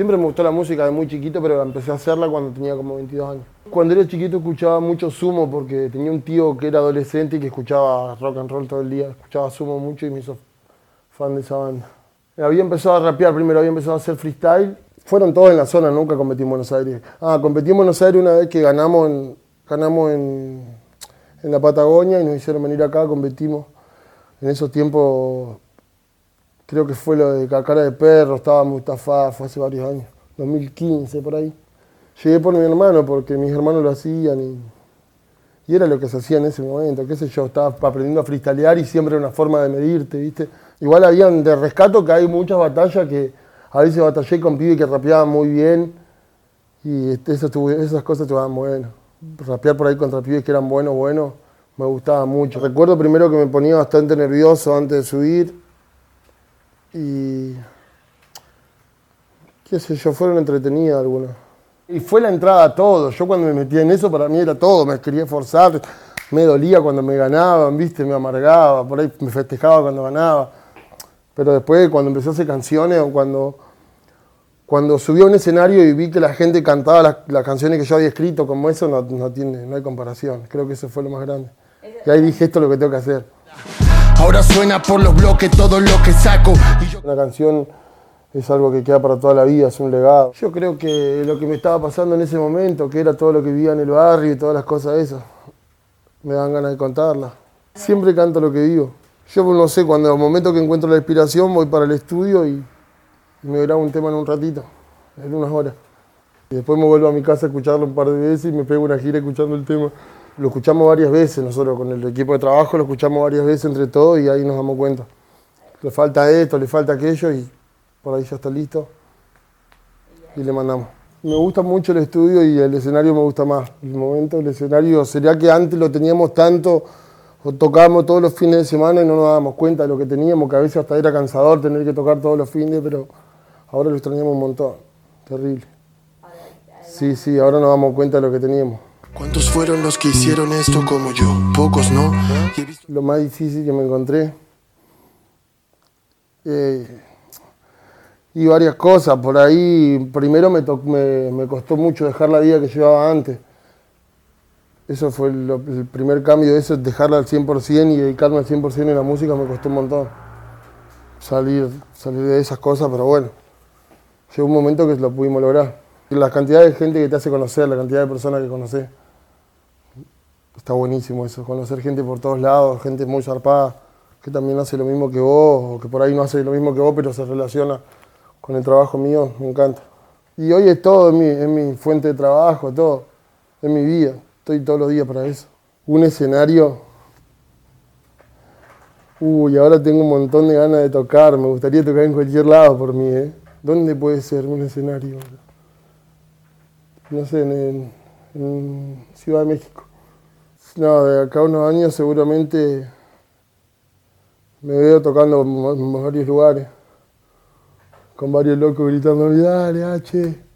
Siempre me gustó la música de muy chiquito, pero empecé a hacerla cuando tenía como 22 años. Cuando era chiquito escuchaba mucho Sumo porque tenía un tío que era adolescente y que escuchaba rock and roll todo el día. Escuchaba Sumo mucho y me hizo fan de esa banda. Había empezado a rapear primero, había empezado a hacer freestyle. Fueron todos en la zona, nunca competí en Buenos Aires. Ah, competí en Buenos Aires una vez que ganamos ganamos en la Patagonia y nos hicieron venir acá, competimos. En esos tiempos creo que fue lo de Cara de Perro, estaba Mustafa, fue hace varios años, 2015 por ahí. Llegué por mi hermano porque mis hermanos lo hacían y, y era lo que se hacía en ese momento, qué sé yo, estaba aprendiendo a freestylear y siempre era una forma de medirte, ¿viste? Igual habían de rescato que hay muchas batallas que a veces batallé con pibes que rapeaban muy bien y este, eso, esas cosas estaban buenas. Rapear por ahí contra pibes que eran buenos, buenos, me gustaba mucho. Recuerdo primero que me ponía bastante nervioso antes de subir y qué sé yo, fueron entretenidas algunas. Y fue la entrada a todo. Yo cuando me metía en eso, para mí era todo. Me quería forzar, me dolía cuando me ganaban, ¿viste? Me amargaba, por ahí me festejaba cuando ganaba. Pero después, cuando empecé a hacer canciones o cuando, cuando subí a un escenario y vi que la gente cantaba las, canciones que yo había escrito, como eso, no, no, tiene, no hay comparación. Creo que eso fue lo más grande. Y ahí dije, esto es lo que tengo que hacer. Ahora suena por los bloques todo lo que saco. Una canción es algo que queda para toda la vida, es un legado. Yo creo que lo que me estaba pasando en ese momento, que era todo lo que vivía en el barrio y todas las cosas esas, me dan ganas de contarla. Siempre canto lo que vivo. Yo no sé, cuando en el momento que encuentro la inspiración voy para el estudio y, me grabo un tema en un ratito, en unas horas. Y después me vuelvo a mi casa a escucharlo un par de veces y me pego una gira escuchando el tema. Lo escuchamos varias veces nosotros con el equipo de trabajo, lo escuchamos varias veces entre todos y ahí nos damos cuenta. Le falta esto, le falta aquello y por ahí ya está listo y le mandamos. Me gusta mucho el estudio y el escenario me gusta más. El momento del escenario, sería que antes lo teníamos tanto, o tocábamos todos los fines de semana y no nos dábamos cuenta de lo que teníamos, que a veces hasta era cansador tener que tocar todos los fines, pero ahora lo extrañamos un montón. Terrible. Sí, sí, ahora nos damos cuenta de lo que teníamos. ¿Cuántos fueron los que hicieron esto como yo? Pocos, ¿no? Lo más difícil que me encontré. Eh, y varias cosas. Por ahí, primero me, me, costó mucho dejar la vida que llevaba antes. Eso fue el, primer cambio eso, dejarla al 100% y dedicarme al 100% en la música me costó un montón. Salir, salir de esas cosas, pero bueno, llegó un momento que lo pudimos lograr. La cantidad de gente que te hace conocer, la cantidad de personas que conoces. Está buenísimo eso, conocer gente por todos lados, gente muy zarpada, que también hace lo mismo que vos, o que por ahí no hace lo mismo que vos, pero se relaciona con el trabajo mío, me encanta. Y hoy es todo, es mi, mi fuente de trabajo, todo, es mi vida, estoy todos los días para eso. Un escenario, uy, ahora tengo un montón de ganas de tocar, me gustaría tocar en cualquier lado por mí, ¿eh? ¿Dónde puede ser un escenario? No sé, en Ciudad de México. No, de acá unos años seguramente me veo tocando en varios lugares, con varios locos gritando, dale, H.